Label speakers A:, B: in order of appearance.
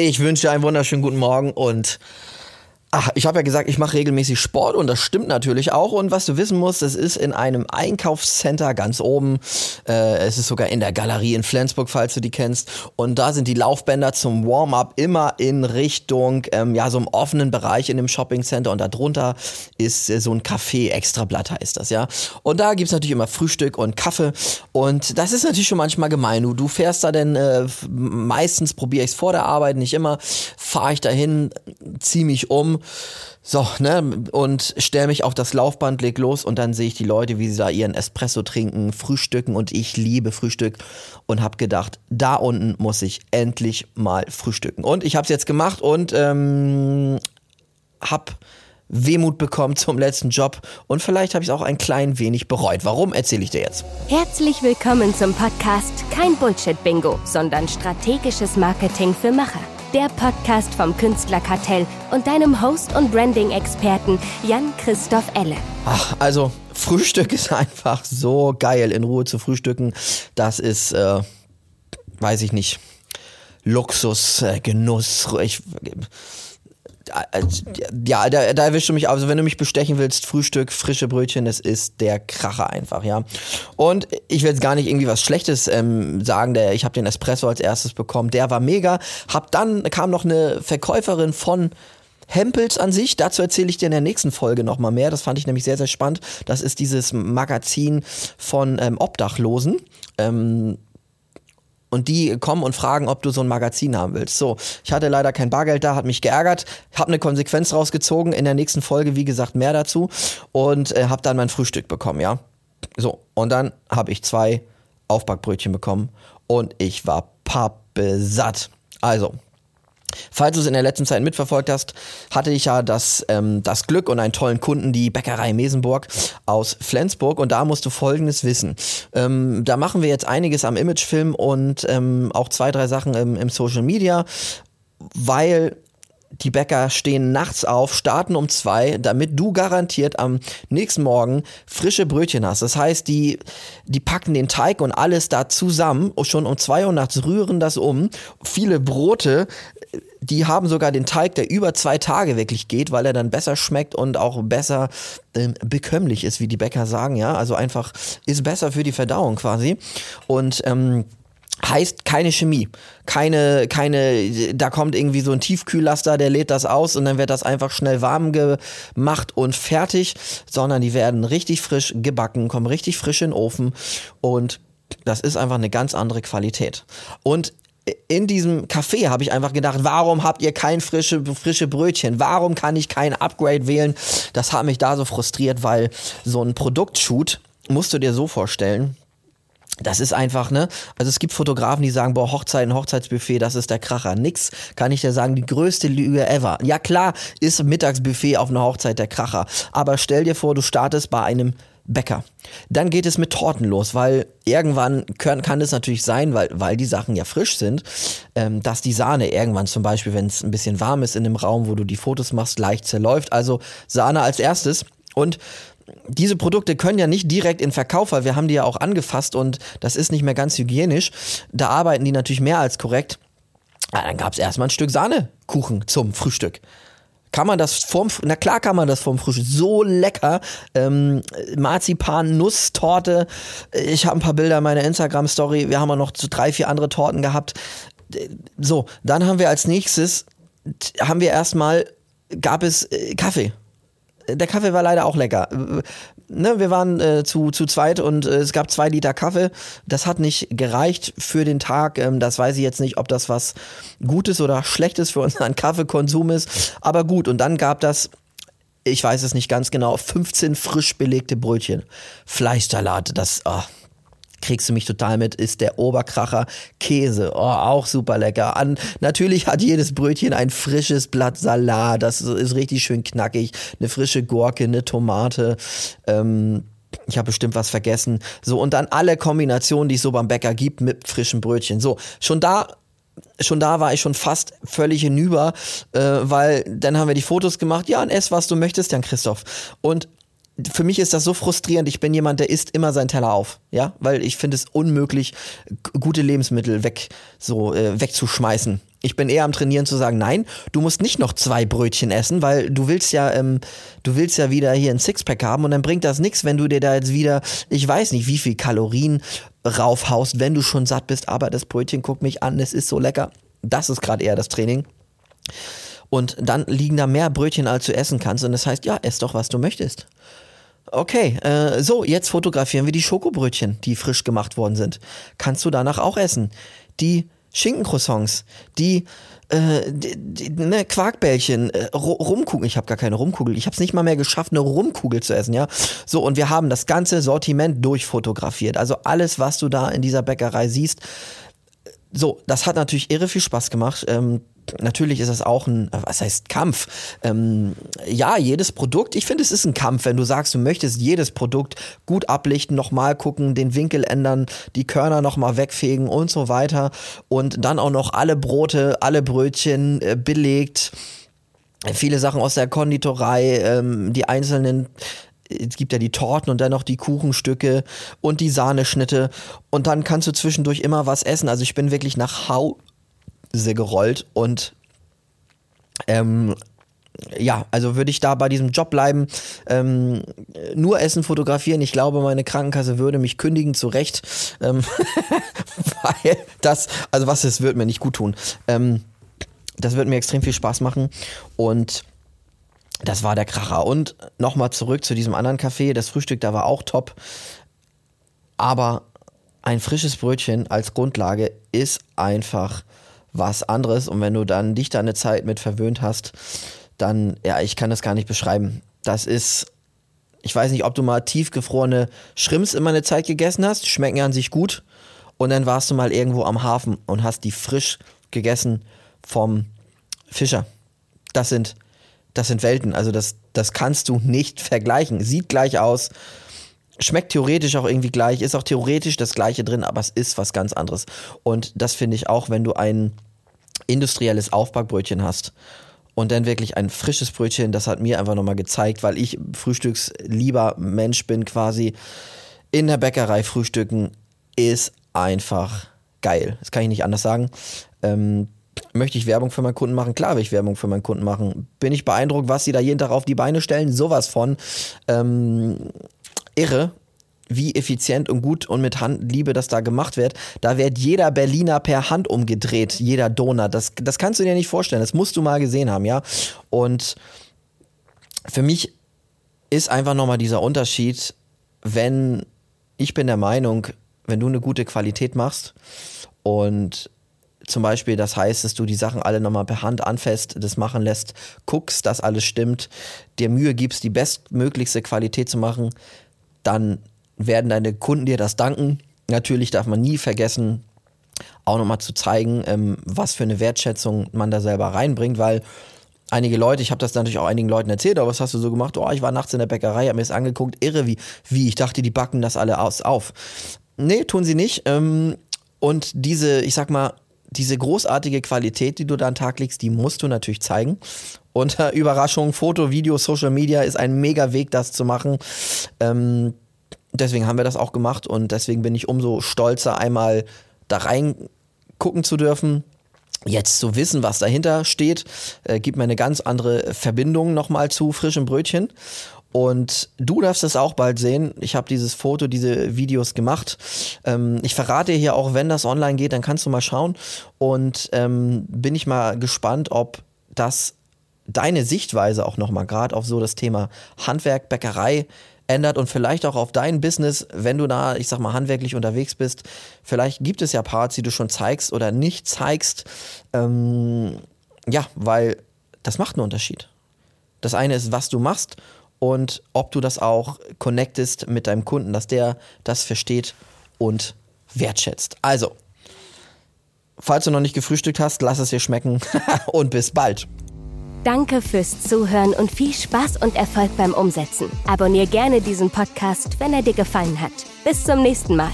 A: Ich wünsche einen wunderschönen guten Morgen und Ach, ich habe ja gesagt, ich mache regelmäßig Sport und das stimmt natürlich auch. Und was du wissen musst, es ist in einem Einkaufscenter ganz oben. Äh, es ist sogar in der Galerie in Flensburg, falls du die kennst. Und da sind die Laufbänder zum Warm-up immer in Richtung, ähm, ja, so einem offenen Bereich in dem Shoppingcenter. Und darunter ist äh, so ein Café, Extrablatt heißt das, ja. Und da gibt's natürlich immer Frühstück und Kaffee. Und das ist natürlich schon manchmal gemein. Du, du fährst da denn, äh, meistens probiere ich es vor der Arbeit, nicht immer, fahre ich dahin, ziehe mich um so, ne, und stell mich auf das Laufband, leg los und dann sehe ich die Leute, wie sie da ihren Espresso trinken, frühstücken und ich liebe Frühstück und habe gedacht, da unten muss ich endlich mal frühstücken. Und ich habe es jetzt gemacht und ähm, habe Wehmut bekommen zum letzten Job und vielleicht habe ich es auch ein klein wenig bereut. Warum erzähle ich dir jetzt?
B: Herzlich willkommen zum Podcast Kein Bullshit-Bingo, sondern strategisches Marketing für Macher der Podcast vom Künstlerkartell und deinem Host und Branding-Experten Jan-Christoph Elle.
A: Ach, also Frühstück ist einfach so geil, in Ruhe zu frühstücken. Das ist, äh, weiß ich nicht, Luxus, äh, Genuss. Ich, ja, da, da erwischst du mich. Also, wenn du mich bestechen willst, Frühstück, frische Brötchen, das ist der Kracher einfach, ja. Und ich will jetzt gar nicht irgendwie was Schlechtes ähm, sagen. Der, ich habe den Espresso als erstes bekommen. Der war mega. Hab dann kam noch eine Verkäuferin von Hempels an sich, dazu erzähle ich dir in der nächsten Folge nochmal mehr. Das fand ich nämlich sehr, sehr spannend. Das ist dieses Magazin von ähm, Obdachlosen. Ähm, und die kommen und fragen, ob du so ein Magazin haben willst. So, ich hatte leider kein Bargeld da, hat mich geärgert, habe eine Konsequenz rausgezogen. In der nächsten Folge, wie gesagt, mehr dazu und äh, habe dann mein Frühstück bekommen, ja. So, und dann habe ich zwei Aufbackbrötchen bekommen und ich war pappesatt. Also, Falls du es in der letzten Zeit mitverfolgt hast, hatte ich ja das, ähm, das Glück und einen tollen Kunden, die Bäckerei Mesenburg aus Flensburg. Und da musst du Folgendes wissen. Ähm, da machen wir jetzt einiges am Imagefilm und ähm, auch zwei, drei Sachen im, im Social Media, weil die Bäcker stehen nachts auf, starten um zwei, damit du garantiert am nächsten Morgen frische Brötchen hast. Das heißt, die, die packen den Teig und alles da zusammen, schon um zwei Uhr nachts rühren das um. Viele Brote, die haben sogar den Teig, der über zwei Tage wirklich geht, weil er dann besser schmeckt und auch besser ähm, bekömmlich ist, wie die Bäcker sagen, ja. Also einfach ist besser für die Verdauung quasi. Und ähm, heißt keine Chemie, keine, keine, da kommt irgendwie so ein Tiefkühllaster, der lädt das aus und dann wird das einfach schnell warm gemacht und fertig, sondern die werden richtig frisch gebacken, kommen richtig frisch in den Ofen und das ist einfach eine ganz andere Qualität. Und in diesem Café habe ich einfach gedacht, warum habt ihr kein frische, frische Brötchen? Warum kann ich kein Upgrade wählen? Das hat mich da so frustriert, weil so ein Produktshoot musst du dir so vorstellen, das ist einfach, ne? Also es gibt Fotografen, die sagen, boah, Hochzeit, ein Hochzeitsbuffet, das ist der Kracher. Nix, kann ich dir sagen, die größte Lüge ever. Ja klar, ist Mittagsbuffet auf einer Hochzeit der Kracher. Aber stell dir vor, du startest bei einem Bäcker. Dann geht es mit Torten los, weil irgendwann können, kann es natürlich sein, weil, weil die Sachen ja frisch sind, ähm, dass die Sahne irgendwann zum Beispiel, wenn es ein bisschen warm ist in dem Raum, wo du die Fotos machst, leicht zerläuft. Also Sahne als erstes. Und diese Produkte können ja nicht direkt in Verkauf, weil wir haben die ja auch angefasst und das ist nicht mehr ganz hygienisch. Da arbeiten die natürlich mehr als korrekt. Ja, dann gab es erstmal ein Stück Sahnekuchen zum Frühstück. Kann man das vom, na klar kann man das vom Frühstück. So lecker. Ähm, Marzipan, Nusstorte. Ich habe ein paar Bilder in meiner Instagram-Story. Wir haben auch noch drei, vier andere Torten gehabt. So, dann haben wir als nächstes, haben wir erstmal, gab es äh, Kaffee der Kaffee war leider auch lecker. Ne, wir waren äh, zu, zu zweit und äh, es gab zwei Liter Kaffee. Das hat nicht gereicht für den Tag. Ähm, das weiß ich jetzt nicht, ob das was Gutes oder Schlechtes für unseren Kaffeekonsum ist. Aber gut, und dann gab das ich weiß es nicht ganz genau, 15 frisch belegte Brötchen. Fleischsalat, das, oh, kriegst du mich total mit, ist der Oberkracher Käse. Oh, auch super lecker. An, natürlich hat jedes Brötchen ein frisches Blatt Salat. Das ist richtig schön knackig. Eine frische Gurke, eine Tomate. Ähm, ich habe bestimmt was vergessen. So, und dann alle Kombinationen, die es so beim Bäcker gibt mit frischen Brötchen. So, schon da schon da war ich schon fast völlig hinüber, äh, weil dann haben wir die Fotos gemacht. Ja, und ess, was du möchtest, Jan Christoph. Und für mich ist das so frustrierend. Ich bin jemand, der isst immer seinen Teller auf, ja, weil ich finde es unmöglich, gute Lebensmittel weg so äh, wegzuschmeißen. Ich bin eher am Trainieren zu sagen, nein, du musst nicht noch zwei Brötchen essen, weil du willst ja, ähm, du willst ja wieder hier ein Sixpack haben und dann bringt das nichts, wenn du dir da jetzt wieder, ich weiß nicht, wie viel Kalorien raufhaust, wenn du schon satt bist. Aber das Brötchen guck mich an, es ist so lecker. Das ist gerade eher das Training. Und dann liegen da mehr Brötchen, als du essen kannst. Und das heißt, ja, ess doch, was du möchtest. Okay, äh, so, jetzt fotografieren wir die Schokobrötchen, die frisch gemacht worden sind. Kannst du danach auch essen. Die Schinkencroissants, die, äh, die, die ne, Quarkbällchen, äh, Rumkugel. Ich habe gar keine Rumkugel. Ich habe es nicht mal mehr geschafft, eine Rumkugel zu essen, ja. So, und wir haben das ganze Sortiment durchfotografiert. Also alles, was du da in dieser Bäckerei siehst. So, das hat natürlich irre viel Spaß gemacht. Ähm, natürlich ist es auch ein, was heißt Kampf? Ähm, ja, jedes Produkt, ich finde, es ist ein Kampf, wenn du sagst, du möchtest jedes Produkt gut ablichten, nochmal gucken, den Winkel ändern, die Körner nochmal wegfegen und so weiter. Und dann auch noch alle Brote, alle Brötchen äh, belegt. Viele Sachen aus der Konditorei, ähm, die einzelnen es gibt ja die Torten und dann noch die Kuchenstücke und die Sahneschnitte und dann kannst du zwischendurch immer was essen. Also ich bin wirklich nach Hau gerollt und ähm, ja, also würde ich da bei diesem Job bleiben, ähm, nur Essen fotografieren. Ich glaube, meine Krankenkasse würde mich kündigen, zu Recht. Ähm, weil das, also was, das wird mir nicht gut tun. Ähm, das wird mir extrem viel Spaß machen und das war der Kracher. Und nochmal zurück zu diesem anderen Café. Das Frühstück da war auch top. Aber ein frisches Brötchen als Grundlage ist einfach was anderes. Und wenn du dann dich da eine Zeit mit verwöhnt hast, dann, ja, ich kann das gar nicht beschreiben. Das ist, ich weiß nicht, ob du mal tiefgefrorene Schrimps immer eine Zeit gegessen hast, schmecken an sich gut. Und dann warst du mal irgendwo am Hafen und hast die frisch gegessen vom Fischer. Das sind, das sind Welten. Also das, das kannst du nicht vergleichen. Sieht gleich aus, schmeckt theoretisch auch irgendwie gleich, ist auch theoretisch das gleiche drin, aber es ist was ganz anderes. Und das finde ich auch, wenn du ein industrielles Aufbackbrötchen hast und dann wirklich ein frisches Brötchen, das hat mir einfach nochmal gezeigt, weil ich frühstückslieber Mensch bin quasi. In der Bäckerei frühstücken ist einfach geil. Das kann ich nicht anders sagen. Ähm, möchte ich Werbung für meinen Kunden machen? Klar will ich Werbung für meinen Kunden machen. Bin ich beeindruckt, was sie da jeden Tag auf die Beine stellen? Sowas von. Ähm, irre, wie effizient und gut und mit Handliebe das da gemacht wird. Da wird jeder Berliner per Hand umgedreht, jeder Donut. Das, das kannst du dir nicht vorstellen. Das musst du mal gesehen haben, ja. Und für mich ist einfach nochmal dieser Unterschied, wenn ich bin der Meinung, wenn du eine gute Qualität machst und zum Beispiel, das heißt, dass du die Sachen alle nochmal per Hand anfasst, das machen lässt, guckst, dass alles stimmt, dir Mühe gibst, die bestmöglichste Qualität zu machen, dann werden deine Kunden dir das danken. Natürlich darf man nie vergessen, auch nochmal zu zeigen, ähm, was für eine Wertschätzung man da selber reinbringt, weil einige Leute, ich habe das natürlich auch einigen Leuten erzählt, aber was hast du so gemacht? Oh, ich war nachts in der Bäckerei, habe mir das angeguckt, irre wie, wie, ich dachte, die backen das alle aus, auf. Nee, tun sie nicht. Ähm, und diese, ich sag mal, diese großartige Qualität, die du da an den Tag legst, die musst du natürlich zeigen. Äh, Überraschung, Foto, Video, Social Media ist ein mega Weg, das zu machen. Ähm, deswegen haben wir das auch gemacht und deswegen bin ich umso stolzer, einmal da rein gucken zu dürfen. Jetzt zu wissen, was dahinter steht, äh, gibt mir eine ganz andere Verbindung nochmal zu frischem Brötchen. Und du darfst es auch bald sehen. Ich habe dieses Foto, diese Videos gemacht. Ähm, ich verrate hier auch, wenn das online geht, dann kannst du mal schauen. Und ähm, bin ich mal gespannt, ob das deine Sichtweise auch nochmal gerade auf so das Thema Handwerk, Bäckerei ändert und vielleicht auch auf dein Business, wenn du da, ich sag mal, handwerklich unterwegs bist. Vielleicht gibt es ja Parts, die du schon zeigst oder nicht zeigst. Ähm, ja, weil das macht einen Unterschied. Das eine ist, was du machst und ob du das auch connectest mit deinem Kunden, dass der das versteht und wertschätzt. Also, falls du noch nicht gefrühstückt hast, lass es dir schmecken und bis bald.
B: Danke fürs Zuhören und viel Spaß und Erfolg beim Umsetzen. Abonnier gerne diesen Podcast, wenn er dir gefallen hat. Bis zum nächsten Mal.